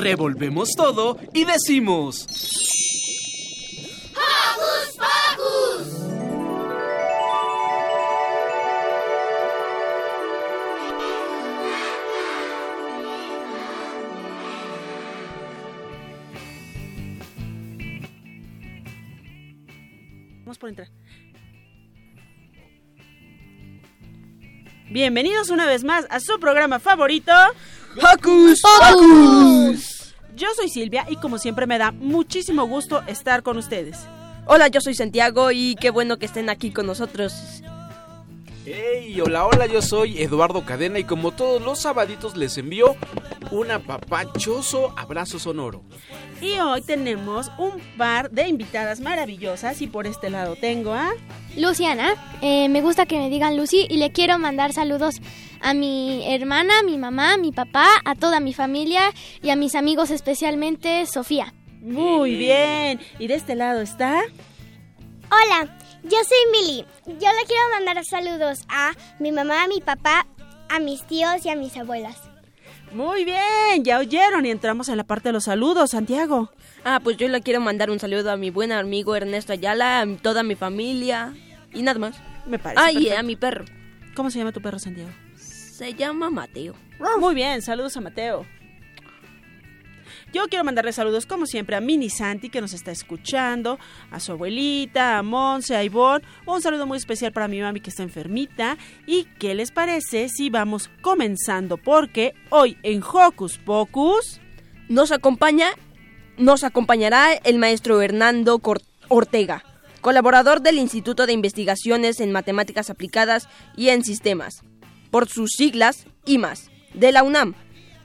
Revolvemos todo y decimos... ¡Hocus Pocus! Vamos por entrar. Bienvenidos una vez más a su programa favorito, ¡Hocus Pocus! Yo soy Silvia y como siempre me da muchísimo gusto estar con ustedes. Hola, yo soy Santiago y qué bueno que estén aquí con nosotros. Hey, hola, hola, yo soy Eduardo Cadena y como todos los sabaditos les envío un apapachoso abrazo sonoro. Y hoy tenemos un par de invitadas maravillosas y por este lado tengo a... Luciana, eh, me gusta que me digan Lucy y le quiero mandar saludos a mi hermana, a mi mamá, a mi papá, a toda mi familia y a mis amigos especialmente Sofía. Muy bien. Y de este lado está... Hola, yo soy Mili. Yo le quiero mandar saludos a mi mamá, a mi papá, a mis tíos y a mis abuelas. Muy bien, ya oyeron y entramos en la parte de los saludos, Santiago. Ah, pues yo le quiero mandar un saludo a mi buen amigo Ernesto Ayala, a toda mi familia y nada más. Me parece. Ah, y a mi perro. ¿Cómo se llama tu perro, Santiago? Se llama Mateo. Muy bien, saludos a Mateo. Yo quiero mandarle saludos como siempre a Mini Santi que nos está escuchando, a su abuelita, a Monse, a Ivonne. Un saludo muy especial para mi mami que está enfermita. ¿Y qué les parece si vamos comenzando? Porque hoy en Hocus Pocus Nos acompaña, nos acompañará el maestro Hernando Ortega, colaborador del Instituto de Investigaciones en Matemáticas Aplicadas y en Sistemas, por sus siglas IMAS, de la UNAM.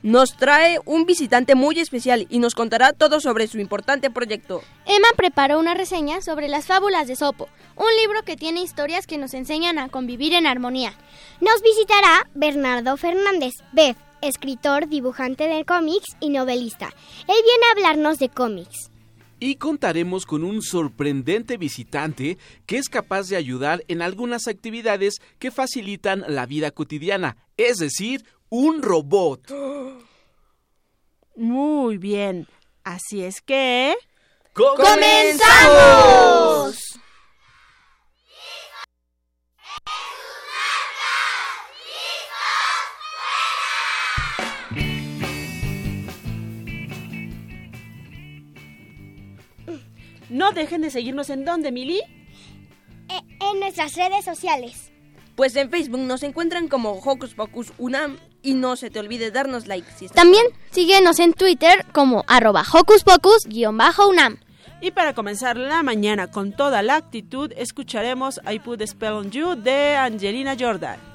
Nos trae un visitante muy especial y nos contará todo sobre su importante proyecto. Emma preparó una reseña sobre las fábulas de Sopo, un libro que tiene historias que nos enseñan a convivir en armonía. Nos visitará Bernardo Fernández, Beth, escritor, dibujante de cómics y novelista. Él viene a hablarnos de cómics. Y contaremos con un sorprendente visitante que es capaz de ayudar en algunas actividades que facilitan la vida cotidiana, es decir, un robot. Muy bien. Así es que... ¡Comenzamos! No dejen de seguirnos en donde, Mili. E- en nuestras redes sociales. Pues en Facebook nos encuentran como Hocus Pocus UNAM y no se te olvide darnos like si También síguenos en Twitter como arroba hocus pocus-unam. Y para comenzar la mañana con toda la actitud, escucharemos I Put a Spell on You de Angelina Jordan.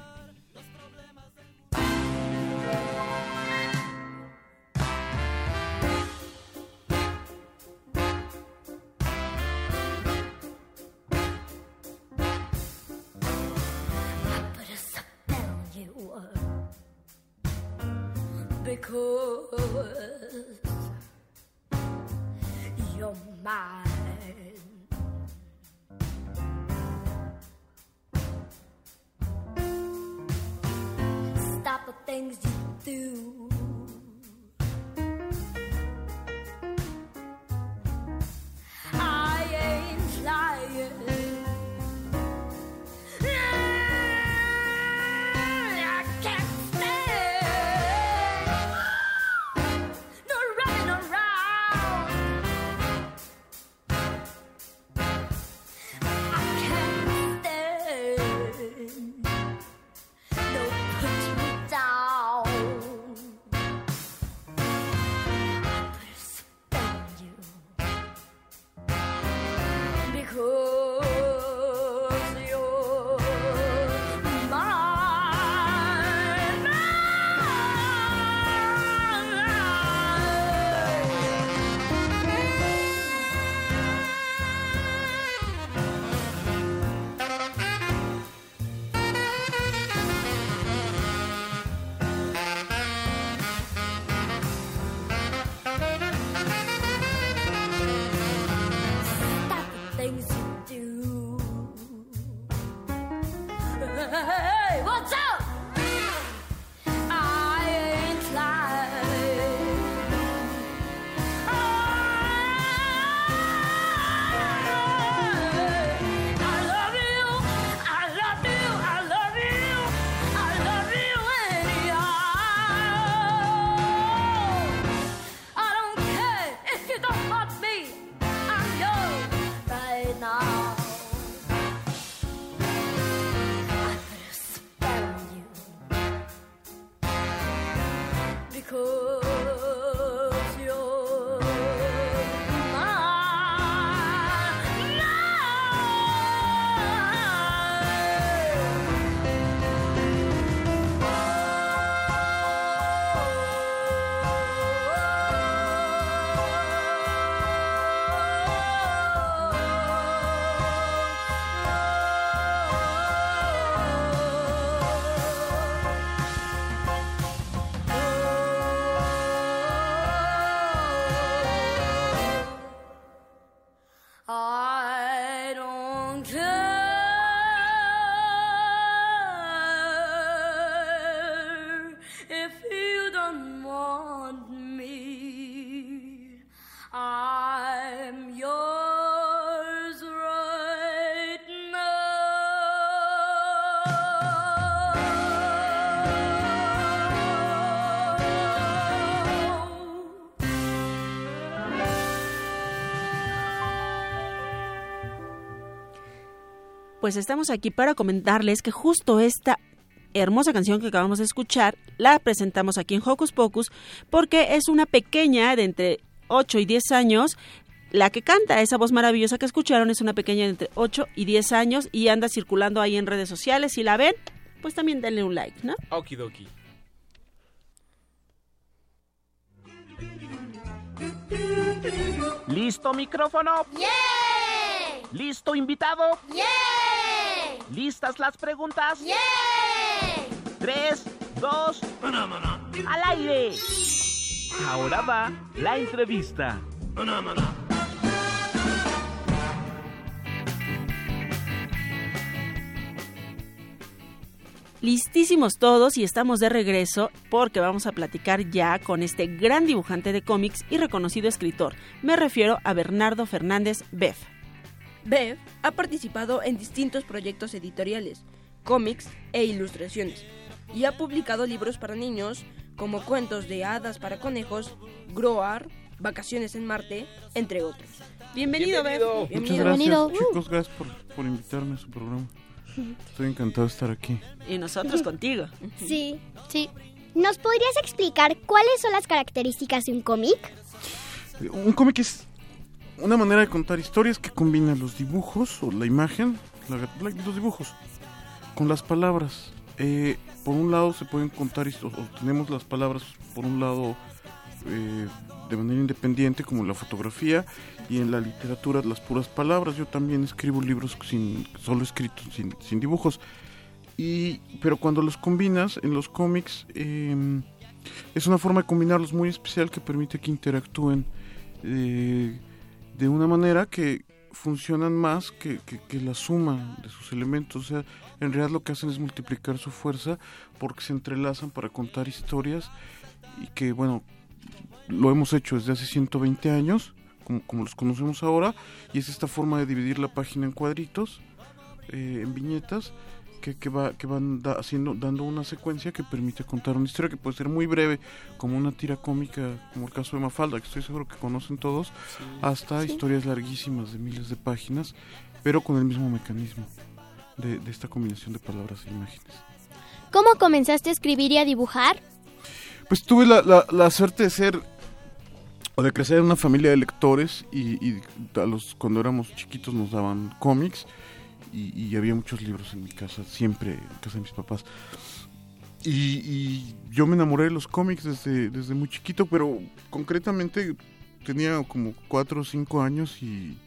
Pues estamos aquí para comentarles que justo esta hermosa canción que acabamos de escuchar la presentamos aquí en Hocus Pocus porque es una pequeña de entre 8 y 10 años. La que canta esa voz maravillosa que escucharon es una pequeña de entre 8 y 10 años y anda circulando ahí en redes sociales. Si la ven, pues también denle un like, ¿no? Okidoki. ¿Listo micrófono? ¿Listo invitado? ¿Listas las preguntas? Tres, dos, al aire. Ahora va la entrevista. Listísimos todos y estamos de regreso porque vamos a platicar ya con este gran dibujante de cómics y reconocido escritor. Me refiero a Bernardo Fernández Beff. Bev ha participado en distintos proyectos editoriales, cómics e ilustraciones, y ha publicado libros para niños como Cuentos de hadas para conejos, Groar, Vacaciones en Marte, entre otros. Bienvenido, Bienvenido. Beff. Muchas Bienvenido. gracias, chicos. Gracias por, por invitarme a su programa. Estoy encantado de estar aquí. Y nosotros contigo. Sí. Sí. ¿Nos podrías explicar cuáles son las características de un cómic? Un cómic es una manera de contar historias que combina los dibujos o la imagen, los dibujos, con las palabras. Eh, por un lado se pueden contar historias, tenemos las palabras por un lado eh, de manera independiente como la fotografía y en la literatura las puras palabras. Yo también escribo libros sin solo escritos, sin, sin dibujos. Y, pero cuando los combinas en los cómics, eh, es una forma de combinarlos muy especial que permite que interactúen eh, de una manera que funcionan más que, que- la suma de sus elementos. O sea, en realidad lo que hacen es multiplicar su fuerza porque se entrelazan para contar historias y que, bueno, lo hemos hecho desde hace 120 años, como, como los conocemos ahora, y es esta forma de dividir la página en cuadritos, eh, en viñetas, que, que, va, que van da- haciendo, dando una secuencia que permite contar una historia que puede ser muy breve, como una tira cómica, como el caso de Mafalda, que estoy seguro que conocen todos, hasta historias larguísimas de miles de páginas, pero con el mismo mecanismo de, de esta combinación de palabras e imágenes. ¿Cómo comenzaste a escribir y a dibujar? Pues tuve la, la, la suerte de ser o de crecer en una familia de lectores y, y a los cuando éramos chiquitos nos daban cómics y, había muchos libros en mi casa, siempre en casa de mis papás. Y, y yo me enamoré de los cómics desde, desde muy chiquito, pero concretamente tenía como cuatro o cinco años y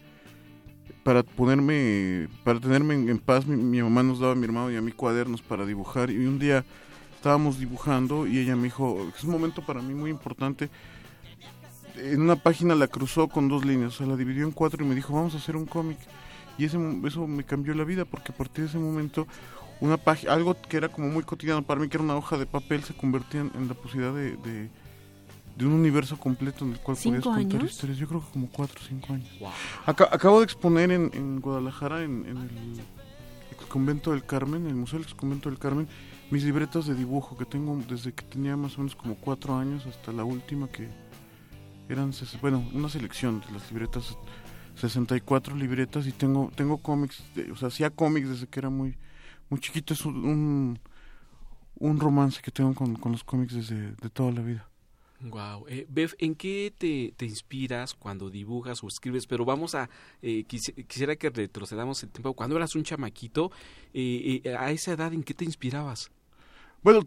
para ponerme, para tenerme en, en paz, mi, mi mamá nos daba a mi hermano y a mí cuadernos para dibujar y un día estábamos dibujando y ella me dijo, es un momento para mí muy importante. En una página la cruzó con dos líneas, o sea, la dividió en cuatro y me dijo, vamos a hacer un cómic. Y ese, mo- eso me cambió la vida porque a partir de ese momento, una página, algo que era como muy cotidiano para mí, que era una hoja de papel, se convertía en, en la posibilidad de, de, de un universo completo en el cual podías ¿Cinco contar años? historias. Yo creo que como cuatro o cinco años. Wow. Aca- acabo de exponer en, en Guadalajara, en, en el ex convento del Carmen, el Museo del ex convento del Carmen, mis libretas de dibujo que tengo desde que tenía más o menos como cuatro años hasta la última que eran, bueno, una selección de las libretas, 64 libretas y tengo tengo cómics, de- o sea, hacía cómics desde que era muy muy chiquito, es un, un, romance que tengo con, con los cómics desde de toda la vida. Wow. Eh, Bev, ¿en qué te, te inspiras cuando dibujas o escribes? Pero vamos a, eh, quisi- quisiera que retrocedamos el tiempo. Cuando eras un chamaquito, eh, eh, a esa edad, ¿en qué te inspirabas? Bueno,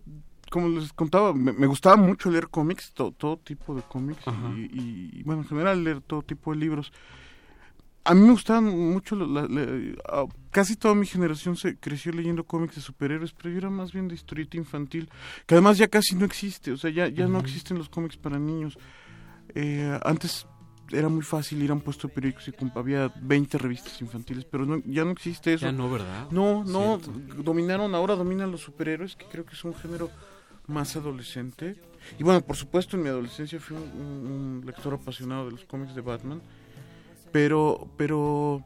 como les contaba, me, me gustaba mucho leer cómics, to- todo tipo de cómics y- y, bueno, en general leer todo tipo de libros. A mí me gustaban mucho, la- la- la- casi toda mi generación se creció leyendo cómics de superhéroes, pero yo era más bien de historieta infantil, que además ya casi no existe, o sea, ya, ya no existen los cómics para niños. Eh, antes era muy fácil ir a un puesto de periódicos y había 20 revistas infantiles, pero no- ya no existe eso. Ya no, ¿verdad? No, no, Cierto. dominaron, ahora dominan los superhéroes, que creo que es un género más adolescente. Y bueno, por supuesto, en mi adolescencia fui un, un- un lector apasionado de los cómics de Batman, pero, pero,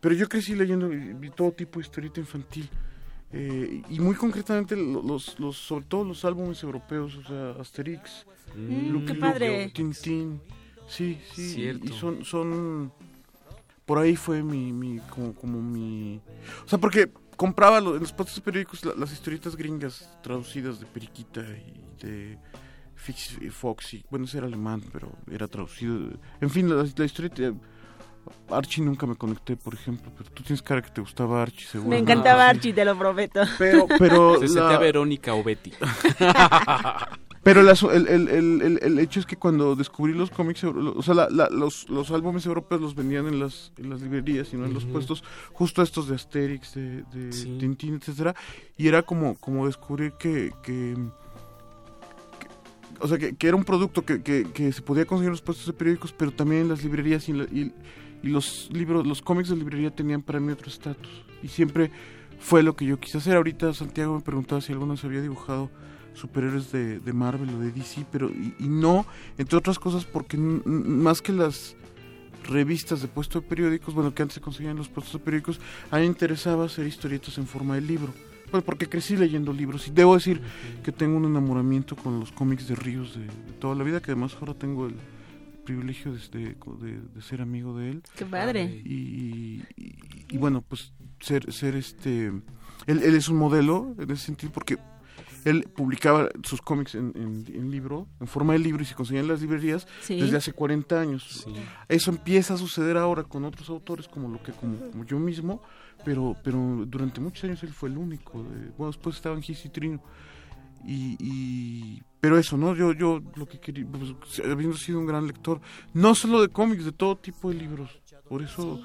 pero yo crecí leyendo y- vi todo tipo de historieta infantil. eh, y muy concretamente lo- los, los, sobre todo los álbumes europeos, o sea, Asterix, Mm, Lucky Luke. Tintín, sí, sí, y- Cierto. y son, son por ahí fue mi, mi como, como mi... O sea, porque compraba en los puestos periódicos la- las historietas gringas traducidas de Periquita y de Fix Foxy. Bueno, ese era alemán, pero era traducido. En fin, la, la historieta... Archie nunca me conecté, por ejemplo, pero tú tienes cara que te gustaba Archie, seguro. Me encantaba Archie, te lo prometo. Pero, pero, Se la- sentía Verónica o Betty. pero el, asu- el, el, el, el- hecho es que cuando descubrí los cómics, o sea, la- la- los, los álbumes europeos los vendían en las, en las librerías y no en los puestos, justo estos de Asterix, de, de Sí. Tintín, etcétera, y era como, como descubrir que, que- o sea, que, que era un producto que, que, se podía conseguir en los puestos de periódicos, pero también en las librerías y, y- los libros, los cómics de librería tenían para mí otro estatus. Y siempre fue lo que yo quise hacer. Ahorita Santiago me preguntaba si alguna vez había dibujado superhéroes de, de Marvel o de DC, pero y, no, entre otras cosas porque más que las revistas de puesto de periódicos, bueno, que antes se conseguían los puestos de periódicos, a mí me interesaba hacer historietas en forma de libro. Pues porque crecí leyendo libros y debo decir que tengo un enamoramiento con los cómics de Ríos de, de toda la vida, que además ahora tengo el privilegio de, de- de- de ser amigo de él Qué padre. y, y- y bueno pues ser ser este él, él es un modelo en ese sentido porque él publicaba sus cómics en, en- en libro en forma de libro y se conseguían en las librerías Sí. desde hace 40 años Sí. eso empieza a suceder ahora con otros autores como lo que como, como yo mismo pero pero durante muchos años él fue el único de- bueno después estaba en Gis y Trino. Y, y- pero eso no yo yo lo que quería pues, habiendo sido un gran lector no solo de cómics de todo tipo de libros. Por eso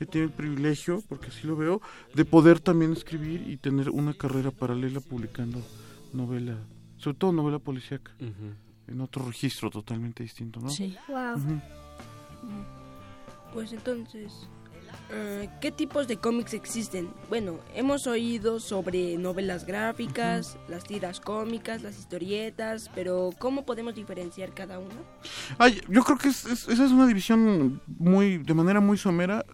he tenido el privilegio porque así lo veo de poder también escribir y tener una carrera paralela publicando novela sobre todo novela policíaca en otro registro totalmente distinto no Sí. Wow. Pues entonces, eh, ¿qué tipos de cómics existen? Bueno, hemos oído sobre novelas gráficas, las tiras cómicas, las historietas, pero ¿cómo podemos diferenciar cada uno? Ay, yo creo que es- es- esa es una división muy de manera muy somera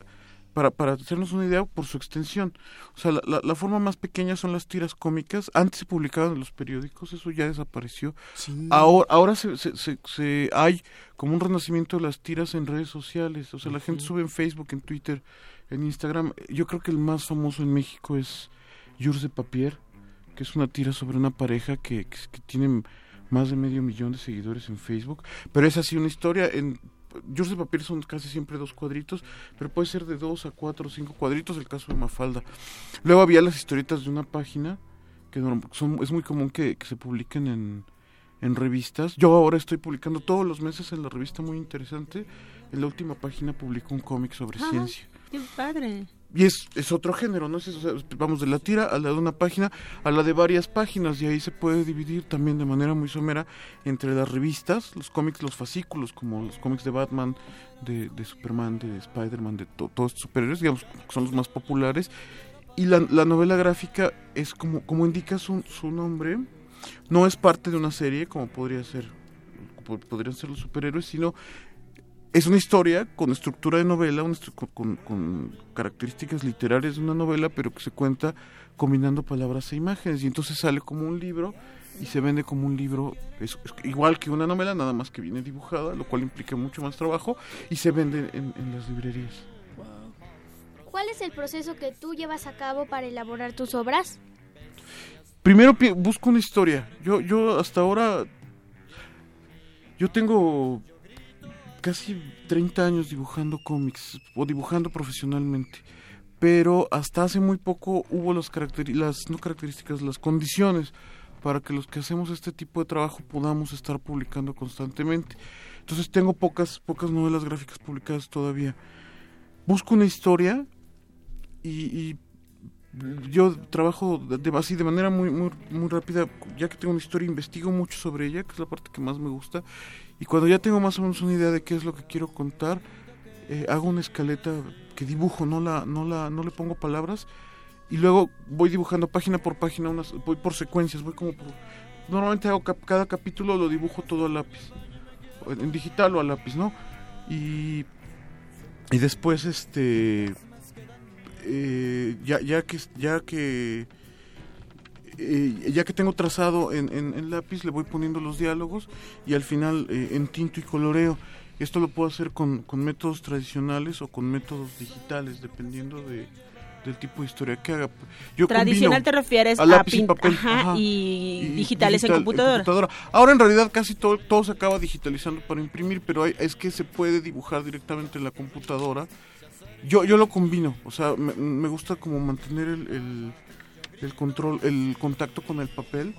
para, para hacernos una idea por su extensión. O sea, la, la- la forma más pequeña son las tiras cómicas. Antes se publicaban en los periódicos, eso ya desapareció. Sí. Ahora, ahora se, se- se- se- hay como un renacimiento de las tiras en redes sociales. O sea, la gente sube en Facebook, en Twitter, en Instagram. Yo creo que el más famoso en México es Jours de Papier, que es una tira sobre una pareja que, que, que tiene más de medio millón de seguidores en Facebook. Pero es así una historia. En Jours de Papier son casi siempre dos cuadritos, pero puede ser de dos a cuatro o cinco cuadritos, el caso de Mafalda. Luego había las historietas de una página, que son, es muy común que, que se publiquen en, en revistas. Yo ahora estoy publicando todos los meses en la revista muy interesante. En la última página publico un cómic sobre ciencia. Qué padre. Y es, es otro género, ¿no? Es- vamos de la tira a la de una página a la de varias páginas y ahí se puede dividir también de manera muy somera entre las revistas, los cómics, los fascículos, como los cómics de Batman, de, de Superman, de Spider-Man, de to- todos estos superhéroes, digamos, que son los más populares. Y la, la novela gráfica es como, como indica su, su nombre, no es parte de una serie como podría ser, po- podrían ser los superhéroes, sino es una historia con estructura de novela, una estru- con, características literarias de una novela, pero que se cuenta combinando palabras e imágenes. Y entonces sale como un libro y se vende como un libro, es, es igual que una novela, nada más que viene dibujada, lo cual implica mucho más trabajo, y se vende en, en las librerías. ¿Cuál es el proceso que tú llevas a cabo para elaborar tus obras? Primero busco una historia. Yo, yo hasta ahora, yo tengo casi 30 años dibujando cómics o dibujando profesionalmente. Pero hasta hace muy poco hubo las, las no características, las condiciones para que los que hacemos este tipo de trabajo podamos estar publicando constantemente. Entonces tengo pocas, pocas novelas gráficas publicadas todavía. Busco una historia y, y yo trabajo de, así de manera muy, muy, muy rápida, ya que tengo una historia, investigo mucho sobre ella, que es la parte que más me gusta, y cuando ya tengo más o menos una idea de qué es lo que quiero contar, eh, hago una escaleta que dibujo, no la, no la, no le pongo palabras, y luego voy dibujando página por página, unas, voy por secuencias, voy como por, normalmente hago cap- cada capítulo lo dibujo todo a lápiz, en digital o a lápiz, ¿no? Y, y después este eh, ya, ya que ya que eh, ya que tengo trazado en, en- en lápiz le voy poniendo los diálogos y al final eh, en tinto y coloreo Esto lo puedo hacer con, con métodos tradicionales o con métodos digitales, dependiendo de, del tipo de historia que haga. Yo Tradicional te refieres a a, lápiz y pin- papel, ajá, ajá, y, y digitales digital- en computadora. Ahora en realidad casi todo, todo se acaba digitalizando para imprimir, pero hay- es que se puede dibujar directamente en la computadora. Yo, yo lo combino, o sea, me, me gusta como mantener el, el, el control, el contacto con el papel.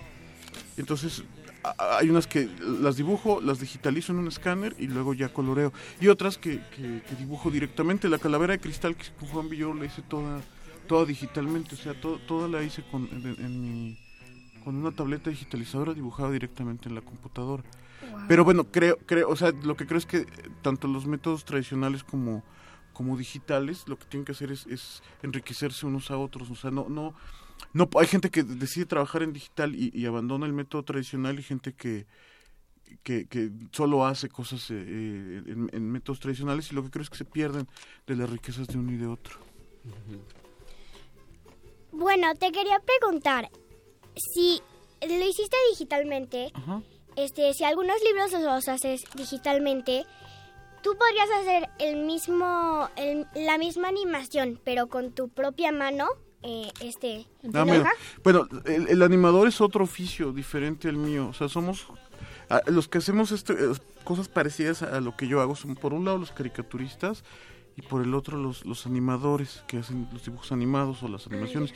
Entonces a- hay unas que las dibujo, las digitalizo en un escáner y luego ya coloreo. Y otras que, que- que dibujo directamente. La calavera de cristal que Juan Villoro la hice toda, toda digitalmente, o sea, to- toda la hice con, en, en mi, con una tableta digitalizadora dibujada directamente en la computadora. Pero bueno, creo, creo, o sea, lo que creo es que tanto los métodos tradicionales como, como digitales, lo que tienen que hacer es, es enriquecerse unos a otros. O sea, no, no, no, hay gente que decide trabajar en digital y, y abandona el método tradicional y gente que, que, que solo hace cosas eh, eh, en, en métodos tradicionales y lo que creo es que se pierden de las riquezas de uno y de otro. Bueno, te quería preguntar si lo hiciste digitalmente, Ajá. este, si algunos libros los haces digitalmente, tú podrías hacer el mismo, el- la misma animación, pero con tu propia mano, eh, este, Ah. Bueno, el, el animador es otro oficio diferente al mío. O sea, somos ah, los que hacemos este, eh, cosas parecidas a, lo que yo hago. Son por un lado los caricaturistas y por el otro los, los animadores que hacen los dibujos animados o las animaciones.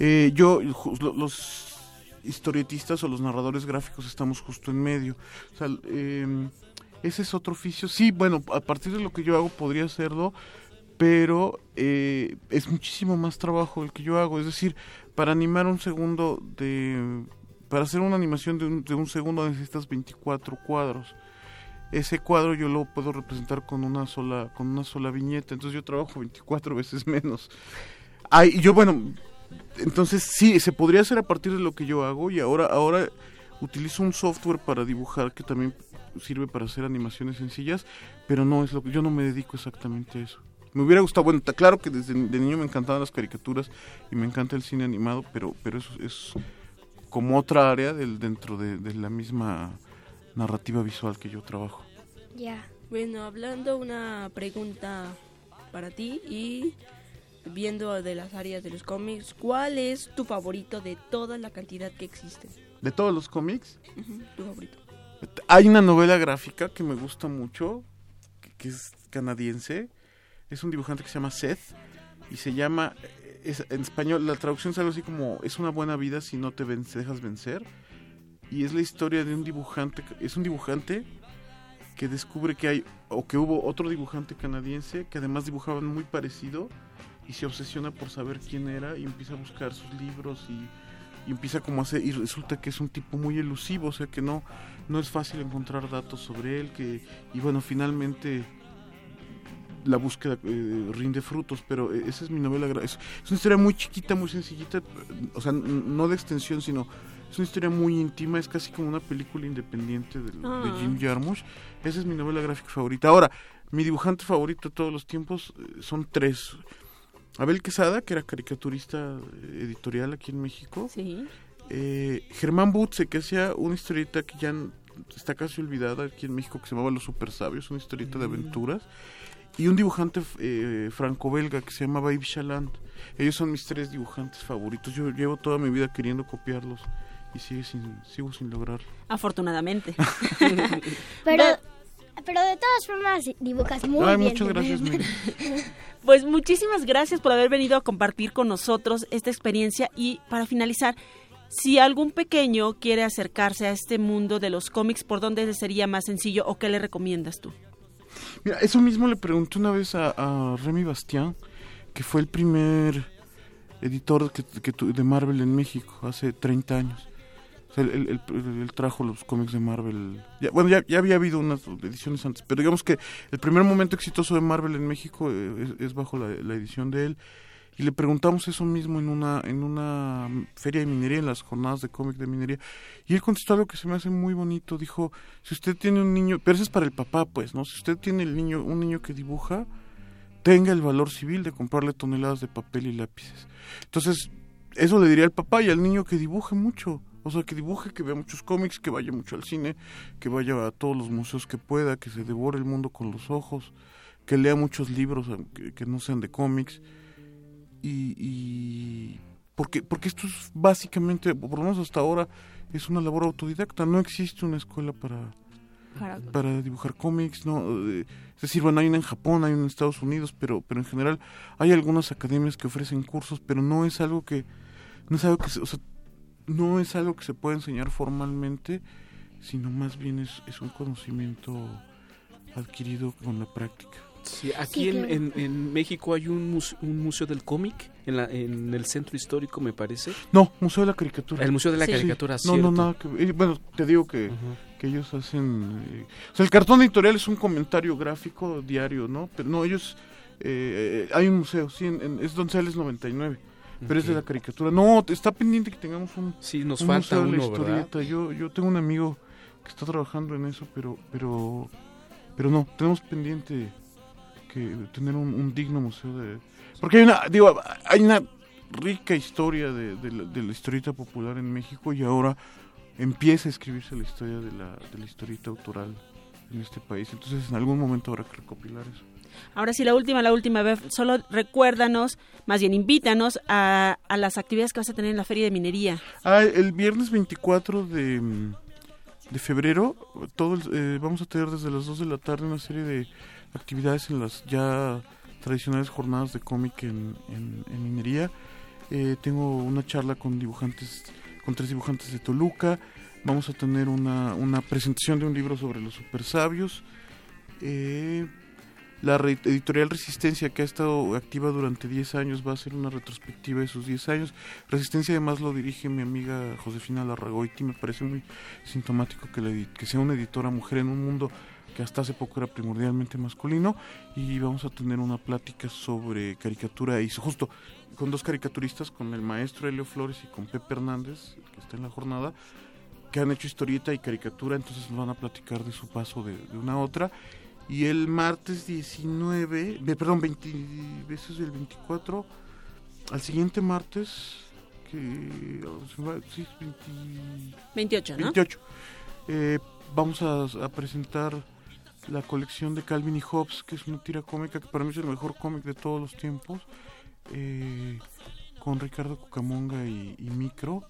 Eh, yo, los historietistas o los narradores gráficos estamos justo en medio. O sea, em, ese es otro oficio. Sí, bueno, a partir de lo que yo hago podría hacerlo, pero eh, es muchísimo más trabajo el que yo hago. Es decir, para animar un segundo de... Para hacer una animación de un, de un segundo necesitas 24 cuadros. Ese cuadro yo lo puedo representar con una sola con una sola viñeta, entonces yo trabajo 24 veces menos. Ay, yo bueno, entonces sí, se podría hacer a partir de lo que yo hago y ahora ahora utilizo un software para dibujar que también sirve para hacer animaciones sencillas, pero no es lo que yo no me dedico exactamente a eso. Me hubiera gustado, bueno, está claro que desde de niño me encantaban las caricaturas y me encanta el cine animado, pero pero eso es como otra área del dentro de, de la misma narrativa visual que yo trabajo. Ya. Bueno, hablando una pregunta para ti y viendo de las áreas de los cómics, ¿cuál es tu favorito de toda la cantidad que existen? De todos los cómics, tu favorito. Hay una novela gráfica que me gusta mucho, que, es canadiense. Es un dibujante que se llama Seth y se llama, eh, es- en español, la traducción es algo así como, es una buena vida si no te ven- te dejas vencer. Y es la historia de un dibujante, es un dibujante que descubre que hay, o que hubo otro dibujante canadiense que además dibujaban muy parecido y se obsesiona por saber quién era y empieza a buscar sus libros y, y empieza como a hacer, y resulta que es un tipo muy elusivo, o sea que no, no es fácil encontrar datos sobre él, que, y bueno, finalmente la búsqueda eh, rinde frutos, pero eh, esa es mi novela, es, es una historia muy chiquita, muy sencillita, o sea, no de extensión, sino es una historia muy íntima, es casi como una película independiente del- Ah. de Jim Jarmusch, esa es mi novela gráfica favorita. Ahora, mi dibujante favorito de todos los tiempos eh, son tres. Abel Quesada, que era caricaturista eh, editorial aquí en México. Sí. Eh, Germán Butze, que hacía una historieta que ya está casi olvidada aquí en México, que se llamaba Los Super Sabios, una historieta de aventuras. Y un dibujante eh, franco-belga que se llamaba Yves Chaland. Ellos son mis tres dibujantes favoritos. Yo llevo toda mi vida queriendo copiarlos y sigue sin, sigo sin lograrlo. Afortunadamente. Pero, pero de todas formas dibujas muy Ay, bien. muchas gracias, Miri. Pues muchísimas gracias por haber venido a compartir con nosotros esta experiencia y para finalizar, si algún pequeño quiere acercarse a este mundo de los cómics, ¿por dónde le sería más sencillo o qué le recomiendas tú? Mira, eso mismo le pregunté una vez a, a Remy Bastián, que fue el primer editor que, que tu- de Marvel en México hace 30 años. Él, él- él- él trajo los cómics de Marvel. Bueno, ya, había habido unas ediciones antes, pero digamos que el primer momento exitoso de Marvel en México eh, es, bajo la, la edición de él. Y le preguntamos eso mismo en una, en una feria de minería, en las jornadas de cómic de minería. Y él contestó algo que se me hace muy bonito. Dijo, si usted tiene un niño, pero eso es para el papá, pues, ¿no? Si usted tiene el niño, un niño que dibuja, tenga el valor civil de comprarle toneladas de papel y lápices. Entonces, eso le diría al papá y al niño que dibuje mucho. O sea, que dibuje, que vea muchos cómics, que vaya mucho al cine, que vaya a todos los museos que pueda, que se devore el mundo con los ojos, que lea muchos libros que, que no sean de cómics. Y, y porque, porque esto es básicamente, por lo menos hasta ahora, es una labor autodidacta. No existe una escuela para, Para- para dibujar cómics, no, Eh, es decir, bueno, hay una en Japón, hay una en Estados Unidos, pero, pero en general hay algunas academias que ofrecen cursos, pero no es algo que, no es algo que, o sea, no es algo que se pueda enseñar formalmente, sino más bien es, es un conocimiento adquirido con la práctica. Sí, aquí Sí, en, claro. en, en México hay un, muse- un museo del cómic en, la, en el centro histórico, me parece. No, Museo de la Caricatura. El Museo de la Sí. Caricatura, no, no, cierto. nada que. Eh, Bueno, te digo que, ellos hacen... eh, o sea, el cartón editorial es un comentario gráfico diario, ¿no? Pero no, ellos... eh, eh, hay un museo, sí, en, en- es Donceles 99, pero es de la caricatura. No, está pendiente que tengamos un, Sí, nos un falta museo de la uno, ¿verdad? historieta. Yo, yo tengo un amigo que está trabajando en eso, pero, pero, pero no, tenemos pendiente que tener un, un digno museo de... Porque hay una, digo, hay una rica historia de, de la, de la historieta popular en México y ahora empieza a escribirse la historia de la, de la historieta autoral en este país. Entonces en algún momento habrá que recopilar eso. Ahora sí, la última, la última vez, solo recuérdanos, más bien invítanos a, a las actividades que vas a tener en la Feria de Minería. Ah, el viernes 24 de, mm, de febrero, todo el- eh, vamos a tener desde las 2 de la tarde una serie de actividades en las ya tradicionales jornadas de cómic en, en- en minería. Eh, tengo una charla con dibujantes, con tres dibujantes de Toluca. Vamos a tener una, una presentación de un libro sobre los super sabios. Eh, la editorial Resistencia, que ha estado activa durante 10 años, va a hacer una retrospectiva de sus 10 años. Resistencia además lo dirige mi amiga Josefina Larragoiti. Me parece muy sintomático que, sea una editora mujer en un mundo que hasta hace poco era primordialmente masculino. Y vamos a tener una plática sobre caricatura y justo con dos caricaturistas, con el maestro Helio Flores y con Pepe Hernández, que está en la jornada, que han hecho historieta y caricatura, entonces van a platicar de su paso de, de una a otra. Y el martes 19, de- perdón, 20 veces el 24, al siguiente martes, que sí, 20 28, ¿no? 28, eh, vamos a, a presentar la colección de Calvin y Hobbes, que es una tira cómica que para mí es el mejor cómic de todos los tiempos, eh, con Ricardo Cucamonga y, y Micro.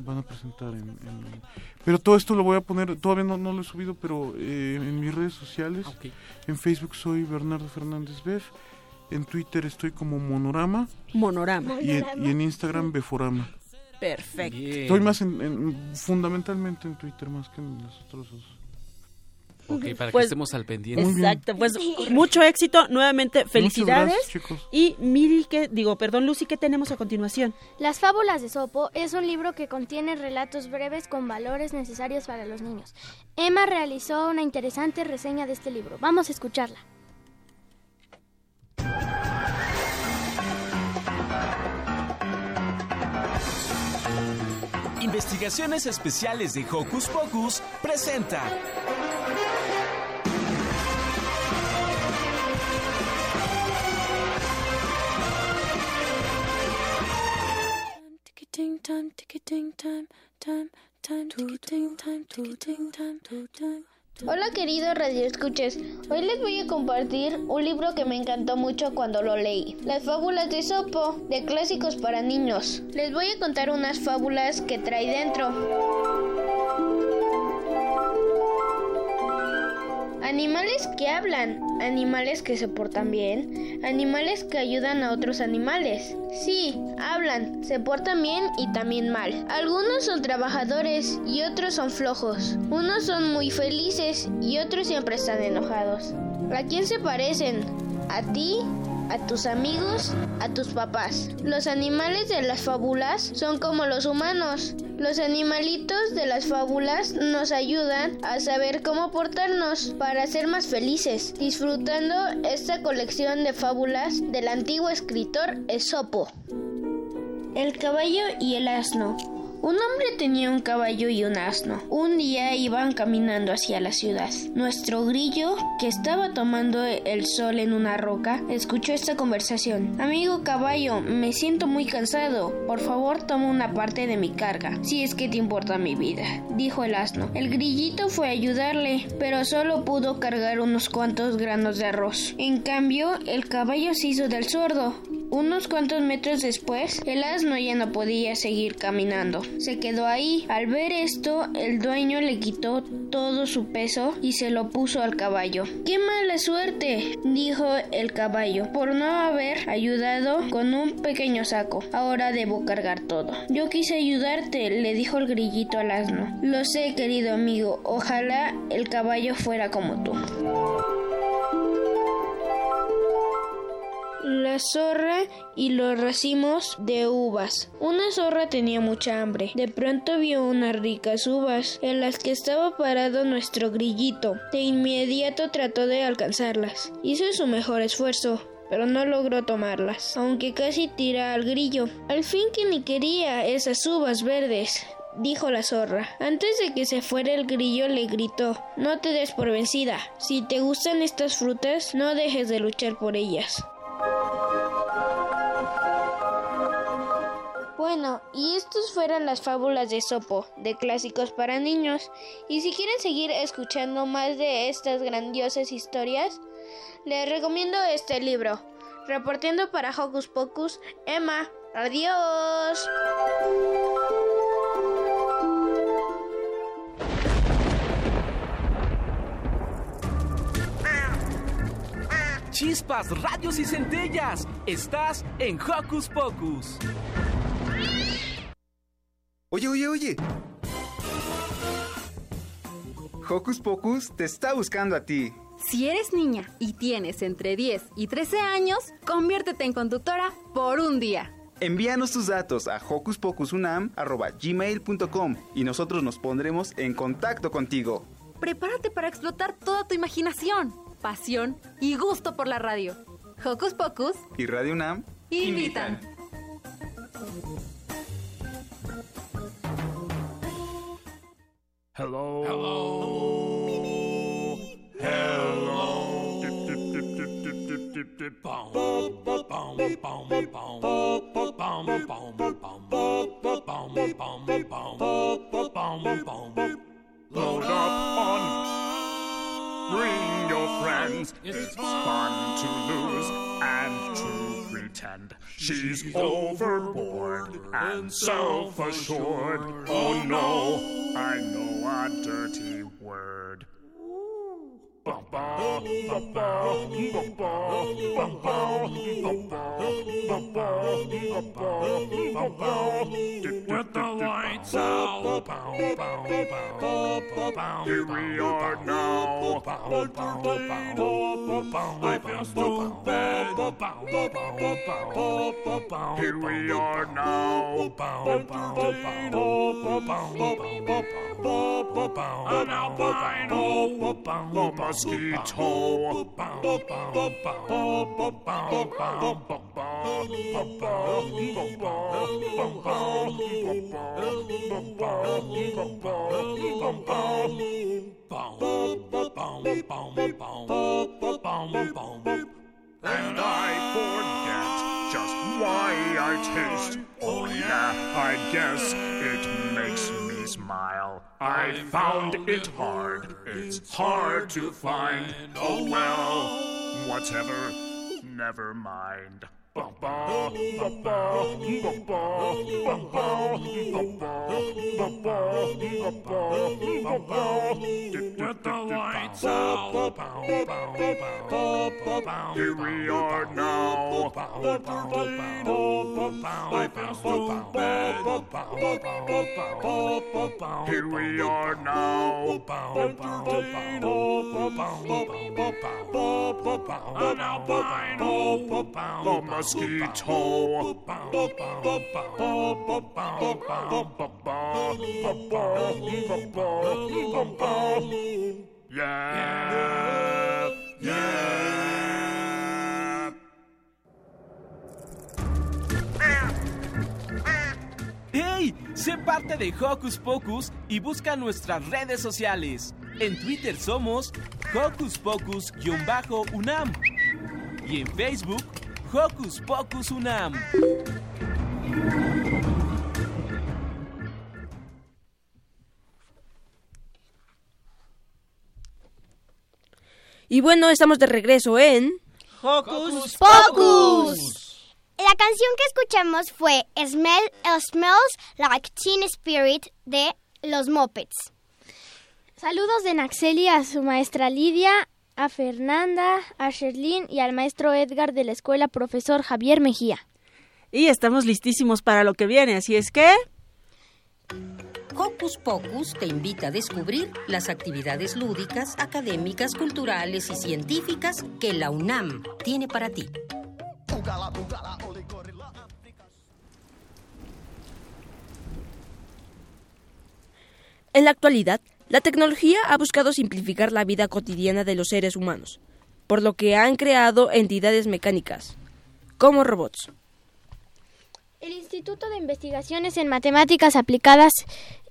Van a presentar en, en- Pero todo esto lo voy a poner, todavía no, no lo he subido, pero eh, en mis redes sociales. Ah, ok. En Facebook soy Bernardo Fernández Beff. En Twitter estoy como Monorama. Monorama. Y en, y en Instagram Beforama. Perfecto. Bien. Estoy más en, en- fundamentalmente en Twitter más que en los otros dos. Ok, para Pues, que estemos al pendiente. Exacto, pues mucho éxito, nuevamente felicidades. Muchas gracias, chicos. Y Miri, que digo, perdón, Lucy, ¿qué tenemos a continuación? Las fábulas de Sopo es un libro que contiene relatos breves con valores necesarios para los niños. Emma realizó una interesante reseña de este libro. Vamos a escucharla. Investigaciones Especiales de Hocus Pocus presenta. Ticketing time, ticketing time, time, time, ticketing time, ticketing time, time. Hola queridos radioescuches, hoy les voy a compartir un libro que me encantó mucho cuando lo leí, Las fábulas de Sopo, de clásicos para niños. Les voy a contar unas fábulas que trae dentro. Animales que hablan, animales que se portan bien, animales que ayudan a otros animales. Sí, hablan, se portan bien y también mal. Algunos son trabajadores y otros son flojos. Unos son muy felices y otros siempre están enojados. ¿A quién se parecen? ¿A ti? ¿A tus amigos? ¿A tus papás? Los animales de las fábulas son como los humanos. Los animalitos de las fábulas nos ayudan a saber cómo portarnos para ser más felices, disfrutando esta colección de fábulas del antiguo escritor Esopo. El caballo y el asno. Un hombre tenía un caballo y un asno. Un día iban caminando hacia la ciudad. Nuestro grillo, que estaba tomando el sol en una roca, escuchó esta conversación. Amigo caballo, me siento muy cansado. Por favor, toma una parte de mi carga, si es que te importa mi vida, dijo el asno. El grillito fue a ayudarle, pero solo pudo cargar unos cuantos granos de arroz. En cambio, el caballo se hizo del sordo. Unos cuantos metros después, el asno ya no podía seguir caminando. Se quedó ahí. Al ver esto, el dueño le quitó todo su peso y se lo puso al caballo. ¡Qué mala suerte! dijo el caballo, por no haber ayudado con un pequeño saco. Ahora debo cargar todo. Yo quise ayudarte, le dijo el grillito al asno. Lo sé, querido amigo. Ojalá el caballo fuera como tú. La zorra y los racimos de uvas. Una zorra tenía mucha hambre. De pronto vio unas ricas uvas en las que estaba parado nuestro grillito. De inmediato trató de alcanzarlas. Hizo su mejor esfuerzo, pero no logró tomarlas, aunque casi tira al grillo. Al fin que ni quería esas uvas verdes. Dijo la zorra. Antes de que se fuera el grillo le gritó No te des por vencida. Si te gustan estas frutas, no dejes de luchar por ellas. Bueno, y estas fueron las fábulas de Sopo, de clásicos para niños. Y si quieren seguir escuchando más de estas grandiosas historias, les recomiendo este libro. Reportando para Hocus Pocus, Emma. Adiós. Chispas, radios y centellas. Estás en Hocus Pocus. Oye, oye, oye. Hocus Pocus te está buscando a ti. Si eres niña y tienes entre 10 y 13 años, conviértete en conductora por un día. Envíanos tus datos a hocuspocusunam.gmail.com y nosotros nos pondremos en contacto contigo. Prepárate para explotar toda tu imaginación, pasión y gusto por la radio. Hocus Pocus y Radio UNAM invitan. Hello. Hello. Hello. Load up on. Bring your friends. It's fun to lose and to pretend. She's overboard and self assured. Oh no, I know a dirty word. With the lights out, here we are now. I feel stupid. Here we are now. An albino, a mosquito. And I forget just why I taste. Oh yeah, I guess it makes me smile. I found it hard. It's hard to find. Oh well, oh. whatever. Never mind. With the lights out, here we are now. I feel stupid. Here we are now. An albino, ¡Hey! Sé parte de Hocus Pocus y busca nuestras redes sociales. En Twitter somos Hocus Pocus-UNAM y en Facebook Hocus Pocus UNAM. Y bueno, estamos de regreso en... Hocus Pocus. La canción que escuchamos fue Smell, uh, Smells Like Teen Spirit de los Muppets. Saludos de Naxeli a su maestra Lidia, a Fernanda, a Sherlyn y al maestro Edgar de la escuela profesor Javier Mejía. Y estamos listísimos para lo que viene, así es que... Hocus Pocus te invita a descubrir las actividades lúdicas, académicas, culturales y científicas que la UNAM tiene para ti. En la actualidad, la tecnología ha buscado simplificar la vida cotidiana de los seres humanos, por lo que han creado entidades mecánicas, como robots. El Instituto de Investigaciones en Matemáticas Aplicadas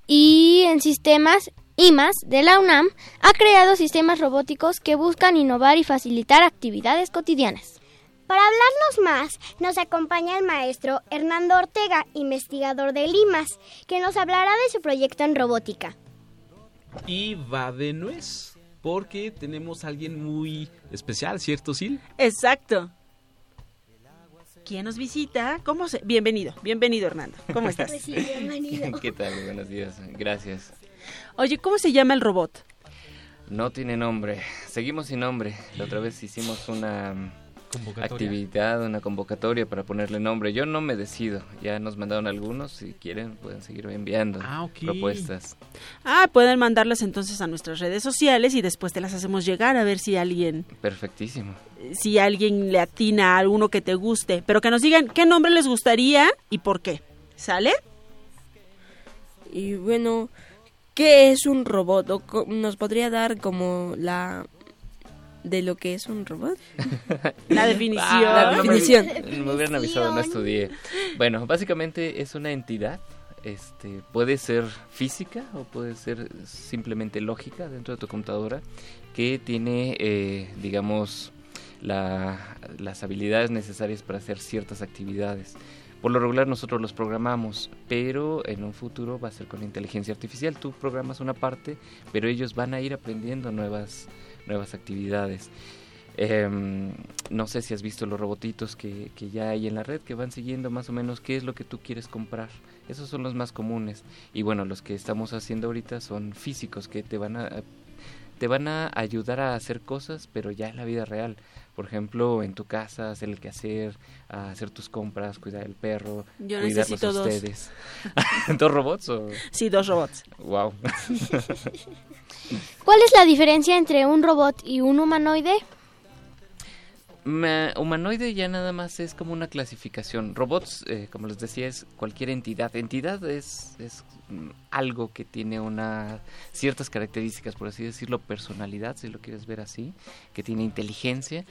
y en Sistemas, IMAS, de la UNAM, ha creado sistemas robóticos que buscan innovar y facilitar actividades cotidianas. Para hablarnos más, nos acompaña el maestro Hernando Ortega, investigador de Limas, que nos hablará de su proyecto en robótica. Y va de nuez, porque tenemos a alguien muy especial, ¿cierto, Sil? Exacto. ¿Quién nos visita? ¿Cómo se...? Bienvenido, bienvenido Hernando. ¿Cómo estás? Pues sí, bienvenido. ¿Qué tal? Buenos días. Gracias. Oye, ¿cómo se llama el robot? No tiene nombre. Seguimos sin nombre. La otra vez hicimos una actividad, una convocatoria para ponerle nombre. Yo no me decido. Ya nos mandaron algunos. Si quieren, pueden seguir enviando propuestas. Ah, pueden mandarlas entonces a nuestras redes sociales y después te las hacemos llegar a ver si alguien, Perfectísimo. si alguien le atina a alguno que te guste. Pero que nos digan qué nombre les gustaría y por qué. ¿Sale? Y bueno, ¿qué es un robot? ¿O co- ¿Nos podría dar como la de lo que es un robot? La definición. Ah, La no definición. Me, hubieran avisado, no estudié. Bueno, básicamente es una entidad. Este, puede ser física o puede ser simplemente lógica dentro de tu computadora que tiene, eh, digamos, la- las habilidades necesarias para hacer ciertas actividades. Por lo regular nosotros los programamos, pero en un futuro va a ser con inteligencia artificial. Tú programas una parte, pero ellos van a ir aprendiendo nuevas, nuevas actividades. Em, no sé si has visto los robotitos que, que ya hay en la red que van siguiendo más o menos qué es lo que tú quieres comprar. Esos son los más comunes. Y bueno, los que estamos haciendo ahorita son físicos que te van a te van a ayudar a hacer cosas, pero ya en la vida real. Por ejemplo, en tu casa, hacer el quehacer, hacer tus compras, cuidar el perro, Yo cuidarlos necesito a dos. ustedes. ¿Dos robots o...? Sí, dos robots. Wow. ¿Cuál es la diferencia entre un robot y un humanoide? Ma- humanoide ya nada más es como una clasificación. Robots, eh, como les decía, es cualquier entidad. Entidad es, es algo que tiene una ciertas características, por así decirlo, personalidad, si lo quieres ver así, que tiene inteligencia.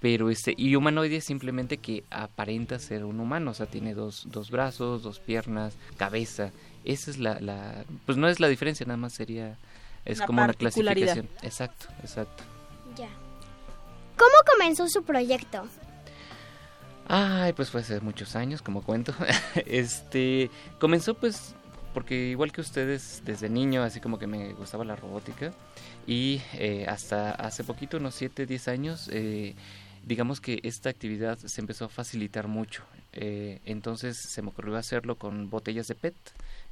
Pero este, y humanoide es simplemente que aparenta ser un humano, o sea, tiene dos, dos brazos, dos piernas, cabeza. Esa es la, la, pues no es la diferencia, nada más sería, es Una como una clasificación. Exacto, exacto. Ya. ¿Cómo comenzó su proyecto? Ay, pues fue hace muchos años, como cuento. este, comenzó pues porque igual que ustedes desde niño, así como que me gustaba la robótica y eh, hasta hace poquito, unos 7, 10 años, eh, digamos que esta actividad se empezó a facilitar mucho. Eh, entonces se me ocurrió hacerlo con botellas de PET,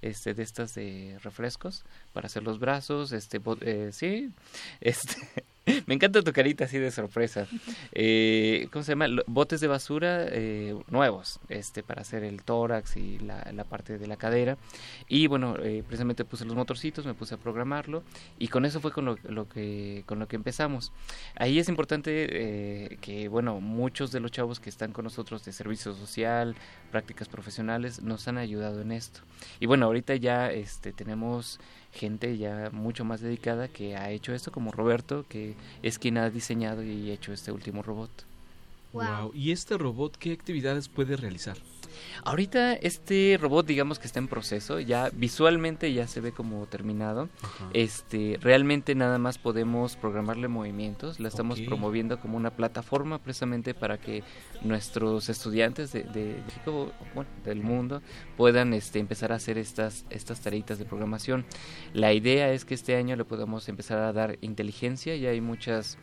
este, de estas de refrescos, para hacer los brazos, este, eh, sí, este, me encanta tu carita así de sorpresa. Eh, ¿Cómo se llama? Botes de basura eh, nuevos, este, para hacer el tórax y la, la parte de la cadera. Y bueno, eh, precisamente puse los motorcitos, me puse a programarlo y con eso fue con lo, lo que con lo que empezamos. Ahí es importante eh, que bueno, muchos de los chavos que están con nosotros de servicio social, prácticas profesionales, nos han ayudado en esto. Y bueno, ahorita ya este tenemos gente ya mucho más dedicada que ha hecho esto, como Roberto, que es quien ha diseñado y hecho este último robot. Wow. ¿Y este robot qué actividades puede realizar? Ahorita este robot digamos que está en proceso, ya visualmente ya se ve como terminado. Este, realmente nada más podemos programarle movimientos, la estamos promoviendo como una plataforma precisamente para que nuestros estudiantes de, de México, bueno, del mundo puedan este, empezar a hacer estas estas tareitas de programación. La idea es que este año le podamos empezar a dar inteligencia, ya hay muchas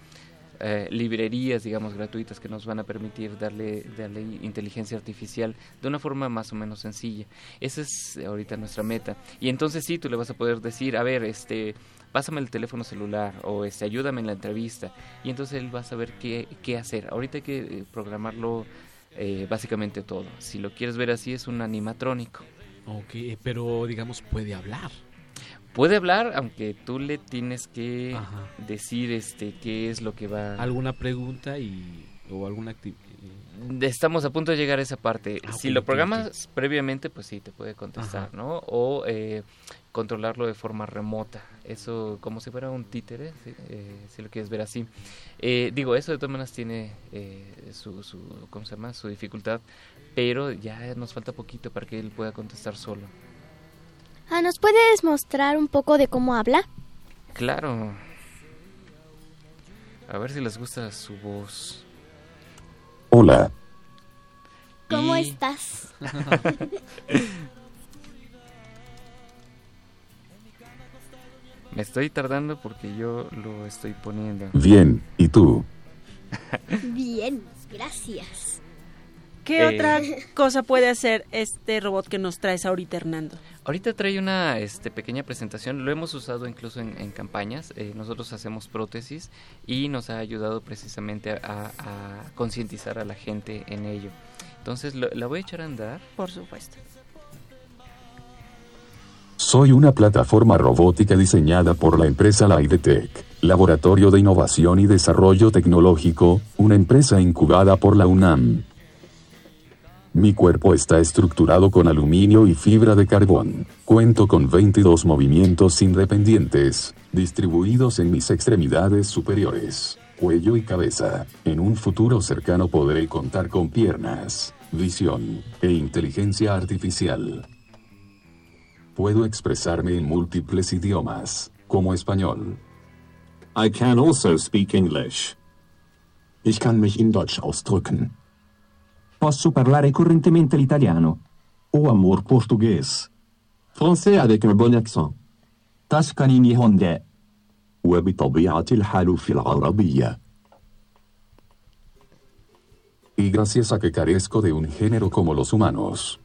eh, librerías, digamos, gratuitas que nos van a permitir darle, darle inteligencia artificial de una forma más o menos sencilla. Esa es ahorita nuestra meta. Y entonces sí, tú le vas a poder decir, a ver, este, pásame el teléfono celular o este, ayúdame en la entrevista. Y entonces él va a saber qué, qué hacer. Ahorita hay que eh, programarlo eh, básicamente todo. Si lo quieres ver así, es un animatrónico. Ok, pero digamos puede hablar. Puede hablar, aunque tú le tienes que decir este qué es lo que va ¿Alguna pregunta y o alguna actividad? Estamos a punto de llegar a esa parte. Ah, si lo programas previamente, pues sí, te puede contestar, Ajá. ¿no? O eh, controlarlo de forma remota. Eso como si fuera un títere, si, eh, si lo quieres ver así. Eh, digo, eso de todas maneras tiene eh, su, su, ¿cómo se llama? Su dificultad, pero ya nos falta poquito para que él pueda contestar solo. Ah, ¿Nos puedes mostrar un poco de cómo habla? Claro. A ver si les gusta su voz. Hola, ¿Cómo Y- estás? Me estoy tardando porque yo lo estoy poniendo. bien, ¿y tú? Bien, gracias. ¿Qué Eh. otra cosa puede hacer este robot que nos traes ahorita, Hernando? Ahorita trae una este, pequeña presentación, lo hemos usado incluso en, en campañas, eh, nosotros hacemos prótesis y nos ha ayudado precisamente a, a concientizar a la gente en ello. Entonces lo- la voy a echar a andar. Por supuesto. Soy una plataforma robótica diseñada por la empresa Laidetech, Laboratorio de Innovación y Desarrollo Tecnológico, una empresa incubada por la UNAM. Mi cuerpo está estructurado con aluminio y fibra de carbón. Cuento con 22 movimientos independientes, distribuidos en mis extremidades superiores, cuello y cabeza. En un futuro cercano podré contar con piernas, visión e inteligencia artificial. Puedo expresarme en múltiples idiomas, como español. I can also speak English. Ich kann mich in Deutsch ausdrücken. Posso parlare correntemente l'italiano. O amor português. Français avec un bon accent. تسكني نيهون de. وبطبيعة الحال في العربية. Y gracias a que carezco de un género como los humanos,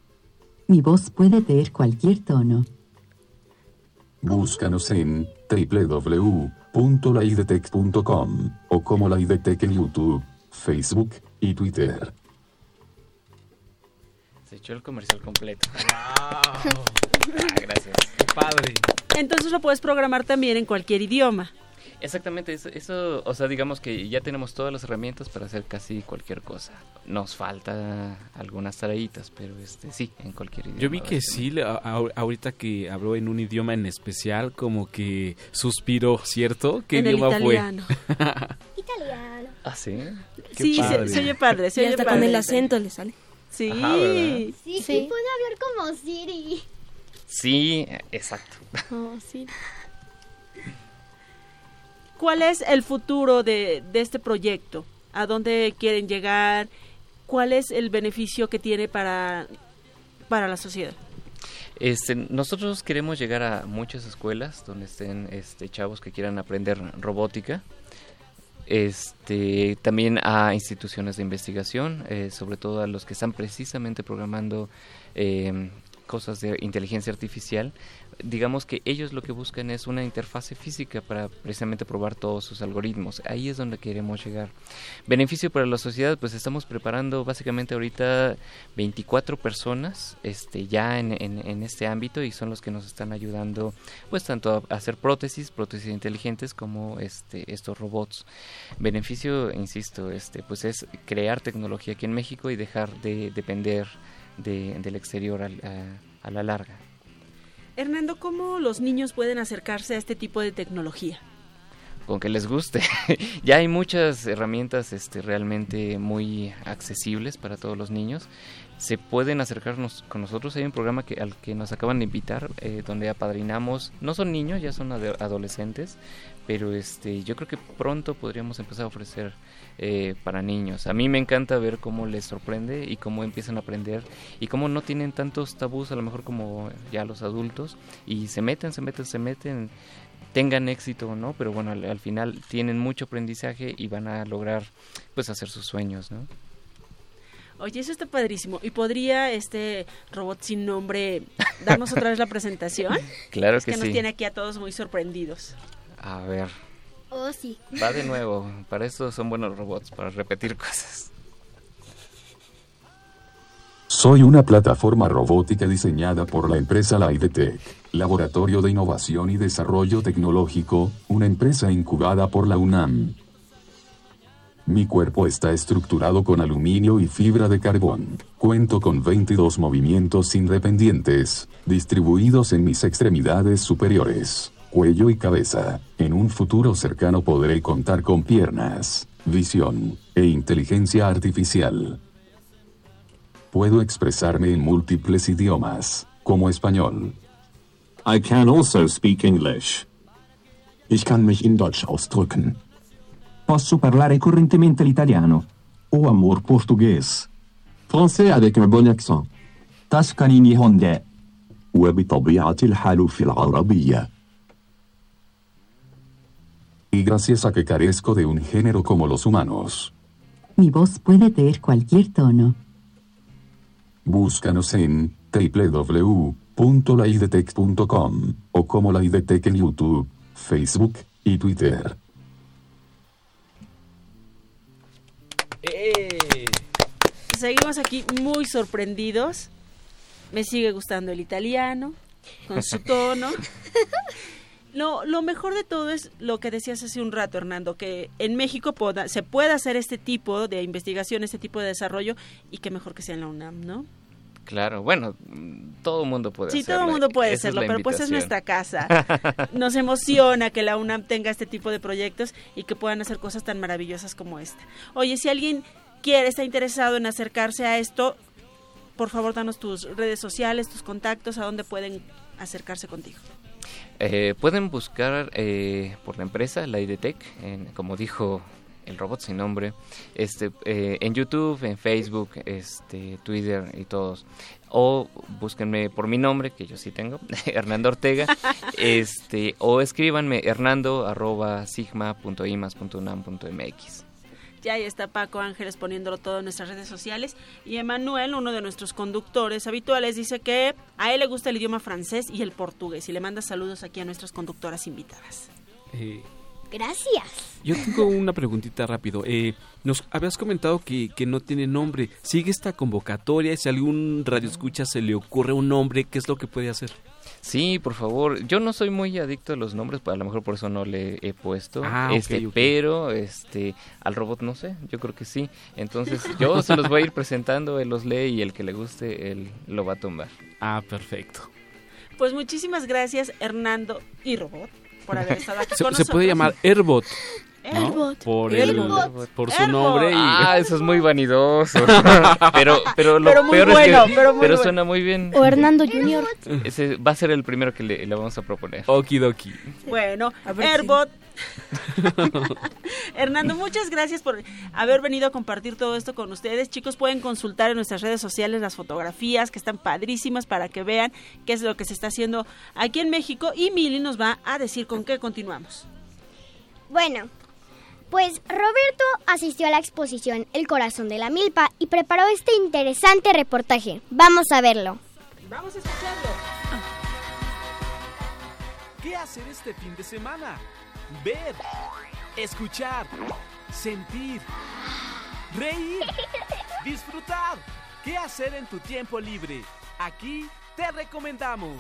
Mi voz puede tener cualquier tono. búscanos en www.laidetech.com o como Laidetech en YouTube, Facebook y Twitter. Se echó el comercial completo. Ah, gracias. Padre. Entonces lo puedes programar también en cualquier idioma. Exactamente, eso, eso, o sea, digamos que ya tenemos todas las herramientas para hacer casi cualquier cosa. Nos falta algunas tareitas, pero este sí, en cualquier idioma. Yo vi que sí, le- a- a- ahorita que habló en un idioma en especial, como que suspiró, ¿cierto? ¿Qué En el idioma italiano. fue? Italiano. ¿Ah, sí? Qué sí, se, padre. se oye padre, se Y oye hasta padre. con el acento le sale. Sí. Ajá. Sí, sí, puedo hablar como Siri. Sí, exacto. Oh, sí. ¿Cuál es el futuro de, de este proyecto? ¿A dónde quieren llegar? ¿Cuál es el beneficio que tiene para, para la sociedad? Este, nosotros queremos llegar a muchas escuelas donde estén este, chavos que quieran aprender robótica. Este, también a instituciones de investigación, eh, sobre todo a los que están precisamente programando eh, cosas de inteligencia artificial. Digamos que ellos lo que buscan es una interfase física para precisamente probar todos sus algoritmos. Ahí es donde queremos llegar. Beneficio para la sociedad, pues estamos preparando básicamente ahorita 24 personas este, ya en, en- este ámbito y son los que nos están ayudando pues tanto a hacer prótesis, prótesis inteligentes como este, estos robots. Beneficio, insisto, este, pues es crear tecnología aquí en México y dejar de depender de- del exterior al- a, a la larga. Hernando, ¿cómo los niños pueden acercarse a este tipo de tecnología? Con que les guste. ya hay muchas herramientas este, realmente muy accesibles para todos los niños. Se pueden acercarnos con nosotros. Hay un programa que, al que nos acaban de invitar, eh, donde apadrinamos. No son niños, ya son ade- adolescentes, pero este, yo creo que pronto podríamos empezar a ofrecer eh, para niños. A mí me encanta ver cómo les sorprende y cómo empiezan a aprender y cómo no tienen tantos tabús a lo mejor como ya los adultos y se meten, se meten, se meten tengan éxito o no, pero bueno, al, al final tienen mucho aprendizaje y van a lograr pues hacer sus sueños, ¿no? Oye, eso está padrísimo. ¿Y podría este robot sin nombre darnos otra vez la presentación? Claro es que que nos sí. tiene aquí a todos muy sorprendidos. A ver, Oh, sí. va de nuevo, para eso son buenos robots, para repetir cosas. Soy una plataforma robótica diseñada por la empresa Laidetech, Laboratorio de Innovación y Desarrollo Tecnológico, una empresa incubada por la UNAM. Mi cuerpo está estructurado con aluminio y fibra de carbón. Cuento con 22 movimientos independientes, distribuidos en mis extremidades superiores, cuello y cabeza. En un futuro cercano podré contar con piernas, visión e inteligencia artificial. Puedo expresarme en múltiples idiomas, como español. I can also speak English. Ich kann mich in Deutsch ausdrücken. Posso parlare correntemente l'italiano. O amor português. Français avec un bon accent. تسكني نيهوندي. وبطبيعة الحال في العربية. Y gracias a que carezco de un género como los humanos. Mi voz puede tener cualquier tono. Búscanos en www www.laidetech.com o como Laidetech en YouTube, Facebook y Twitter. ¡Eh! Seguimos aquí muy sorprendidos. Me sigue gustando el italiano, con su tono. Lo, lo mejor de todo es lo que decías hace un rato, Hernando, que en México poda- se puede hacer este tipo de investigación, este tipo de desarrollo, y que mejor que sea en la UNAM, ¿no? Claro, bueno, mm, todo mundo puede Sí, todo el mundo puede Esa hacerlo, pero pues es nuestra casa. Nos emociona que la UNAM tenga este tipo de proyectos y que puedan hacer cosas tan maravillosas como esta. Oye, si alguien quiere, está interesado en acercarse a esto, por favor, danos tus redes sociales, tus contactos, a dónde pueden acercarse contigo. Eh, pueden buscar eh, por la empresa, la IDTech, en- como dijo el robot sin nombre, este, eh, en YouTube, en Facebook, este, Twitter y todos. O búsquenme por mi nombre, que yo sí tengo, Hernando Ortega, este, o escríbanme hernando arroba sigma.imas.unam.mx. Ya ahí está Paco Ángeles poniéndolo todo en nuestras redes sociales. Y Emanuel, uno de nuestros conductores habituales, dice que a él le gusta el idioma francés y el portugués. Y le manda saludos aquí a nuestras conductoras invitadas. Eh, Gracias. yo tengo una preguntita rápido. Eh, nos habías comentado que, que no tiene nombre. ¿Sigue esta convocatoria? Si a algún radio escucha se le ocurre un nombre, ¿qué es lo que puede hacer? Sí, por favor. Yo no soy muy adicto a los nombres, a lo mejor por eso no le he puesto. Ah, ok, este, ok. pero este al robot no sé, yo creo que sí. Entonces, yo se los voy a ir presentando, él los lee y el que le guste él lo va a tumbar. Ah, perfecto. Pues muchísimas gracias, Hernando y Robot, por haber estado aquí Se, con se puede llamar Airbot. ¿no? Airbot. Por, el, por su Airbot. nombre. Y... Ah, eso es muy vanidoso. pero pero lo Pero muy peor bueno, es que pero muy bueno. suena muy bien. O Hernando Junior. Ese va a ser el primero que le, le vamos a proponer. Okidoki. Bueno, Airbot. Hernando, muchas gracias por haber venido a compartir todo esto con ustedes. Chicos, pueden consultar en nuestras redes sociales las fotografías que están padrísimas para que vean qué es lo que se está haciendo aquí en México. Y Mili nos va a decir con qué continuamos. Bueno, pues Roberto asistió a la exposición El corazón de la milpa y preparó este interesante reportaje. Vamos a verlo. Vamos a escucharlo. ¿Qué hacer este fin de semana? Ver, escuchar, sentir, reír, disfrutar. ¿Qué hacer en tu tiempo libre? Aquí te recomendamos.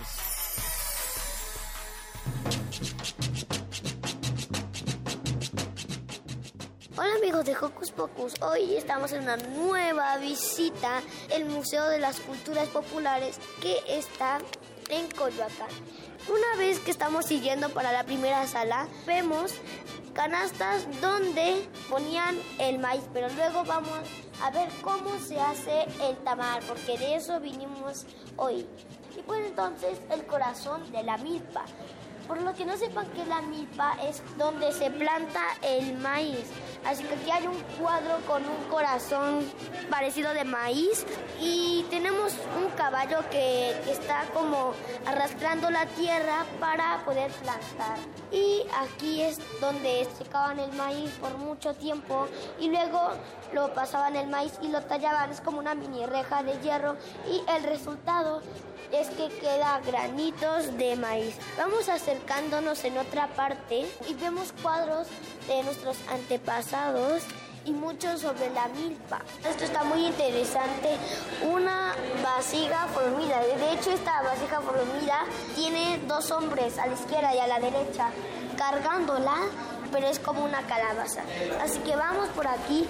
Hola amigos de Hocus Pocus, hoy estamos en una nueva visita el Museo de las Culturas Populares que está en Coyoacán. Una vez que estamos siguiendo para la primera sala, vemos canastas donde ponían el maíz, pero luego vamos a ver cómo se hace el tamal, porque de eso vinimos hoy. Y pues entonces el corazón de la milpa. Por lo que no sepan que la milpa es donde se planta el maíz. Así que aquí hay un cuadro con un corazón parecido de maíz y tenemos un caballo que está como arrastrando la tierra para poder plantar. Y aquí es donde secaban el maíz por mucho tiempo y luego lo pasaban el maíz y lo tallaban. Es como una mini reja de hierro y el resultado es que queda granitos de maíz. Vamos acercándonos en otra parte y vemos cuadros de nuestros antepasados y muchos sobre la milpa. Esto está muy interesante. Una vasija formida. De hecho, esta vasija formida tiene dos hombres a la izquierda y a la derecha cargándola, pero es como una calabaza. Así que vamos por aquí.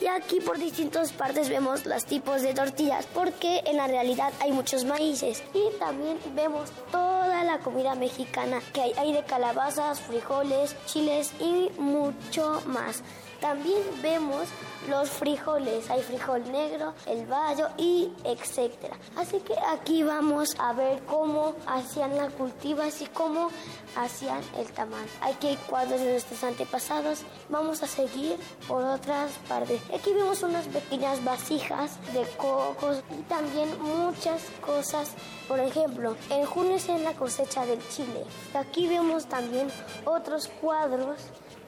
Y aquí por distintas partes vemos los tipos de tortillas, porque en la realidad hay muchos maíces. Y también vemos toda la comida mexicana que hay, hay de calabazas, frijoles, chiles y mucho más. También vemos los frijoles, hay frijol negro, el bayo y etcétera. Así que aquí vamos a ver cómo hacían la cultiva, así como hacían el tamal. Aquí hay cuadros de nuestros antepasados. Vamos a seguir por otras partes. Aquí vemos unas pequeñas vasijas de cocos y también muchas cosas. Por ejemplo, en junio es en la cosecha del chile. Aquí vemos también otros cuadros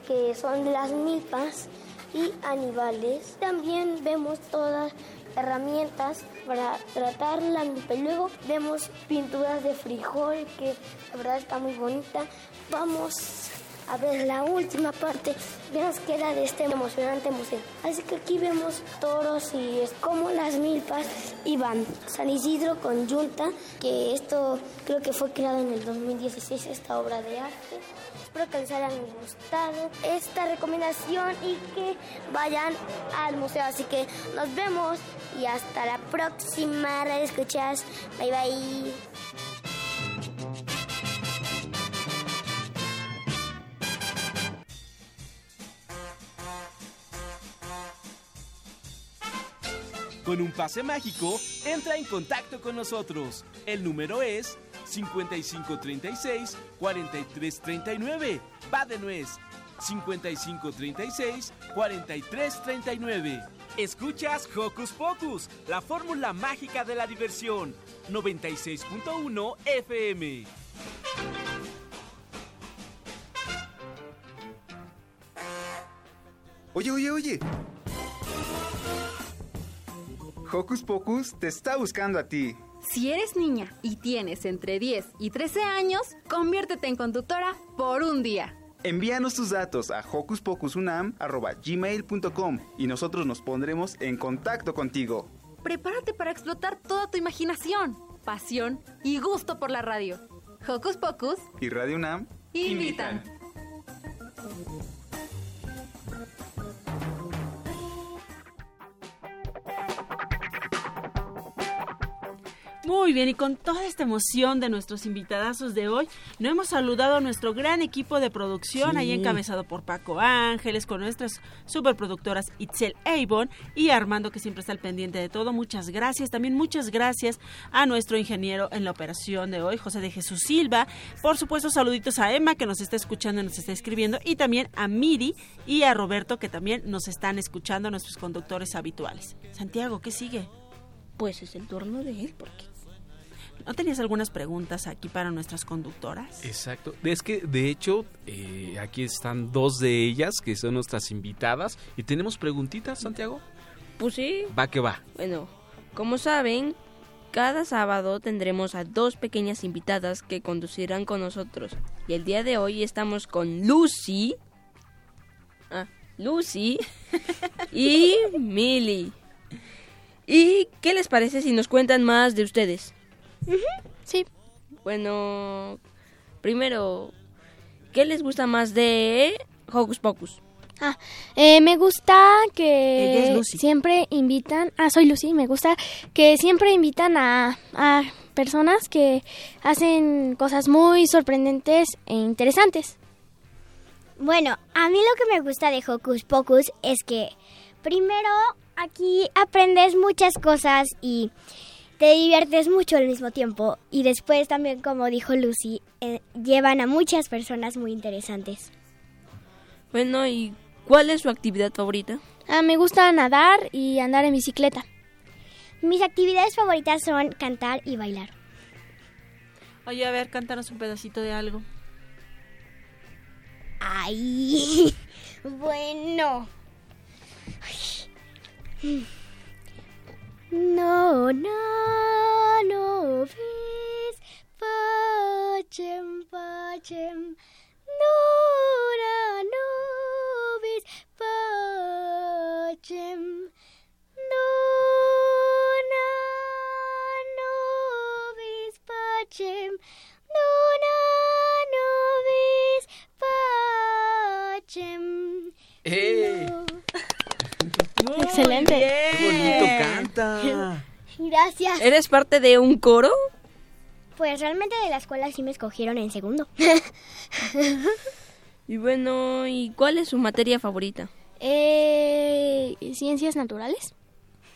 que son las milpas y animales. También vemos todas herramientas para tratar la milpa. Luego vemos pinturas de frijol que la verdad está muy bonita. Vamos a ver la última parte que nos de este emocionante museo. Así que aquí vemos toros y es como las milpas iban. San Isidro con Yunta, que esto creo que fue creado en el 2016, esta obra de arte. Espero que les haya gustado esta recomendación y que vayan al museo. Así que nos vemos y hasta la próxima. Radio Escuchas. Bye bye. Con un pase mágico, entra en contacto con nosotros. El número es 5536-4339. Va de nuez. 5536-4339. Escuchas Hocus Pocus, la fórmula mágica de la diversión. 96.1 FM. Oye, oye, oye. Hocus Pocus te está buscando a ti. Si eres niña y tienes entre 10 y 13 años, conviértete en conductora por un día. Envíanos tus datos a hocuspocusunam.gmail.com y nosotros nos pondremos en contacto contigo. Prepárate para explotar toda tu imaginación, pasión y gusto por la radio. Hocus Pocus Y Radio UNAM invitan. Muy bien, y con toda esta emoción de nuestros invitadazos de hoy, no hemos saludado a nuestro gran equipo de producción, Sí. ahí encabezado por Paco Ángeles, con nuestras superproductoras Itzel Avon y Armando, que siempre está al pendiente de todo. Muchas gracias. También muchas gracias a nuestro ingeniero en la operación de hoy, José de Jesús Silva. Por supuesto, saluditos a Emma, que nos está escuchando y nos está escribiendo, y también a Miri y a Roberto, que también nos están escuchando, nuestros conductores habituales. Santiago, ¿qué sigue? Pues es el turno de él, porque ¿No tenías algunas preguntas aquí para nuestras conductoras? Exacto. Es que, de hecho, eh, aquí están dos de ellas, que son nuestras invitadas. ¿Y tenemos preguntitas, Santiago? Pues sí. Va que va. Bueno, como saben, cada sábado tendremos a dos pequeñas invitadas que conducirán con nosotros. Y el día de hoy estamos con Lucy. Ah, Lucy y Millie. ¿Y qué les parece si nos cuentan más de ustedes? Sí. Bueno, primero, ¿qué les gusta más de Hocus Pocus? Ah, eh, me gusta que siempre invitan, ah, soy Lucy, me gusta que siempre invitan a, a personas que hacen cosas muy sorprendentes e interesantes. Bueno, a mí lo que me gusta de Hocus Pocus es que primero aquí aprendes muchas cosas y te diviertes mucho al mismo tiempo. Y después también, como dijo Lucy, eh, llevan a muchas personas muy interesantes. Bueno, ¿y cuál es su actividad favorita? Ah, me gusta nadar y andar en bicicleta. Mis actividades favoritas son cantar y bailar. Oye, a ver, cántanos un pedacito de algo. Ay, bueno. No, no, no ves, pachem, pachem. No, no, no ves, pachem. No, no, no ves, pachem. No. ¡Eh! Excelente. ¡Qué bonito canta! Gracias. ¿Eres parte de un coro? Pues realmente de la escuela sí me escogieron en segundo. Y bueno, ¿y cuál es su materia favorita? Eh, ¿Ciencias naturales?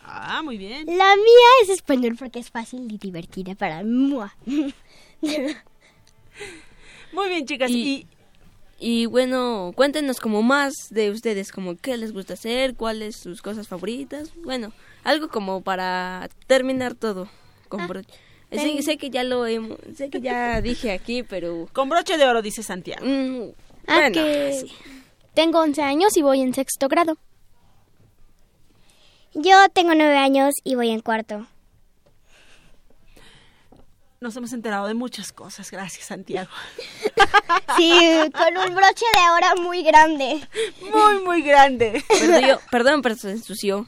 Ah, muy bien. La mía es español porque es fácil y divertida para mí. Muy bien, chicas. Y, y bueno, cuéntenos como más de ustedes, como qué les gusta hacer, cuáles sus cosas favoritas. Bueno, algo como para terminar todo con broche. Sé, que ya lo hemos, sé que ya dije aquí, pero Con broche de oro, dice Santiago. mm, Ah, bueno, que sí. tengo 11 años y voy en sexto grado. Yo tengo nueve años y voy en cuarto. Nos hemos enterado de muchas cosas. Gracias, Santiago. Sí, con un broche de oro muy grande. Muy, muy grande. Perdió- perdón, pero se ensució.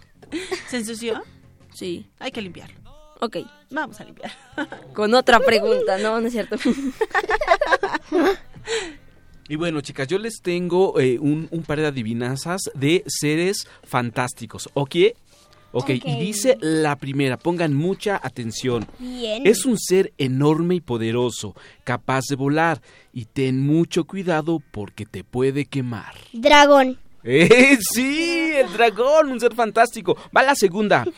¿Se ensució? Sí. Hay que limpiarlo. Ok. Vamos a limpiar. Con otra pregunta, no, no es cierto. Y bueno, chicas, yo les tengo eh, un, un par de adivinanzas de seres fantásticos. ¿Ok? Ok, y dice la primera, pongan mucha atención. Bien. Es un ser enorme y poderoso, capaz de volar, y ten mucho cuidado porque te puede quemar. Dragón. ¡Eh, sí! El dragón, un ser fantástico. Va la segunda.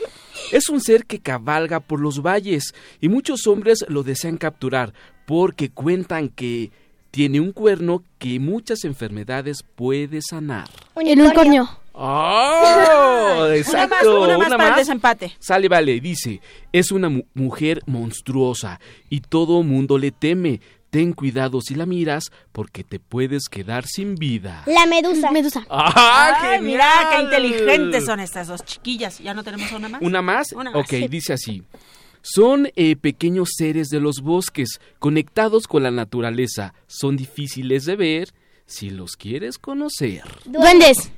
Es un ser que cabalga por los valles y muchos hombres lo desean capturar porque cuentan que tiene un cuerno que muchas enfermedades puede sanar. El unicornio. ¡Oh! Exacto. Una más, una más para el desempate. Sale, vale. Dice, es una mu- mujer monstruosa y todo mundo le teme. Ten cuidado si la miras porque te puedes quedar sin vida. La medusa. Medusa. ¡Ah, Ay, genial! mira, qué inteligentes son estas dos chiquillas. ¿Ya no tenemos una más? ¿Una más? Una más. Ok, dice así. Son eh, pequeños seres de los bosques, conectados con la naturaleza. Son difíciles de ver si los quieres conocer. Duendes.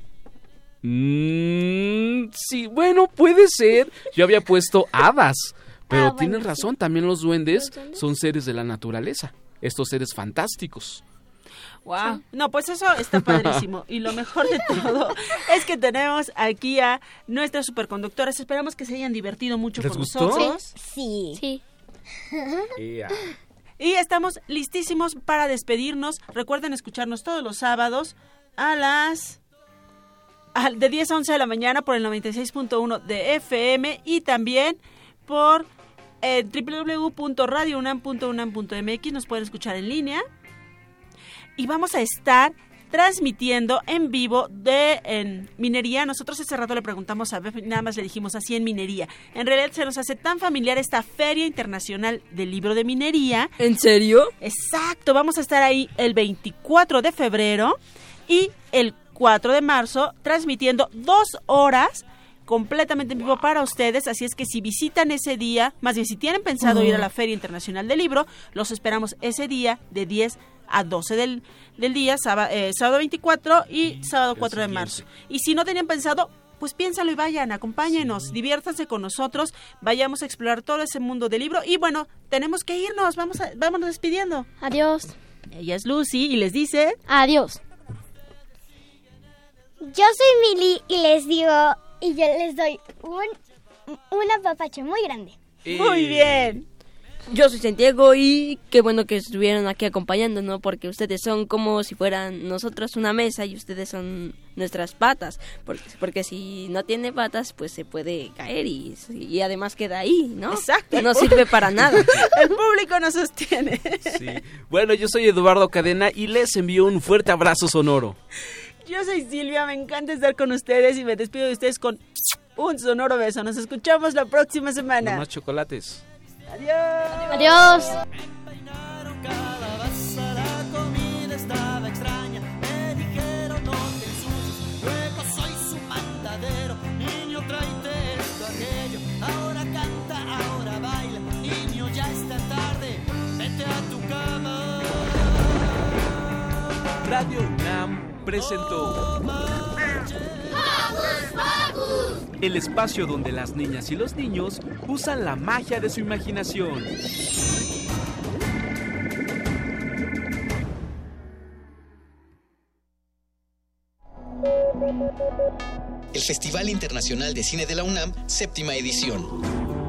Mm, sí, bueno, puede ser. Yo había puesto hadas, pero Ah, bueno, sí. razón, también los duendes, ¿Los duendes? son seres de la naturaleza. Estos seres fantásticos. Wow. No, pues eso está padrísimo. Y lo mejor de todo es que tenemos aquí a nuestras superconductoras. Esperamos que se hayan divertido mucho ¿Les con gustó? nosotros. Sí. Sí. Y estamos listísimos para despedirnos. Recuerden escucharnos todos los sábados a las de 10 a 11 de la mañana por el 96.1 de FM y también por eh, www.radiounam.unam.mx nos pueden escuchar en línea. Y vamos a estar transmitiendo en vivo de en minería. Nosotros hace rato le preguntamos a Bef, nada más le dijimos así en minería. En realidad se nos hace tan familiar esta Feria Internacional del Libro de Minería. ¿En serio? Exacto, vamos a estar ahí el 24 de febrero y el 4 de marzo transmitiendo dos horas completamente en vivo para ustedes, así es que si visitan ese día, más bien si tienen pensado ir a la Feria Internacional del Libro, los esperamos ese día de 10 a 12 del, del día, sábado, sábado 24 y sábado 4 de marzo. Y si no tenían pensado, pues piénsalo y vayan, acompáñenos, diviértanse con nosotros, vayamos a explorar todo ese mundo del libro y bueno, tenemos que irnos, vamos a, vámonos despidiendo. Adiós. Ella es Lucy y les dice... Adiós. Yo soy Mili y les digo, y yo les doy un, un apapacho muy grande. Muy bien. Yo soy Santiago y qué bueno que estuvieron aquí acompañándonos porque ustedes son como si fueran nosotros una mesa y ustedes son nuestras patas. Porque, porque si no tiene patas, pues se puede caer y, y además queda ahí, ¿no? Exacto. No sirve para nada. El público nos sostiene. Sí. Bueno, yo soy Eduardo Cadena y les envío un fuerte abrazo sonoro. Yo soy Silvia, me encanta estar con ustedes y me despido de ustedes con un sonoro beso. Nos escuchamos la próxima semana. No más chocolates. Adiós. Adiós. La comida estaba extraña, me dijeron no te ensucies, luego soy su mandadero, niño tráete esto, aquello, ahora canta, ahora baila, niño ya está tarde, vete a tu cama. Radio presentó el espacio donde las niñas y los niños usan la magia de su imaginación. El Festival Internacional de Cine de la UNAM, séptima edición.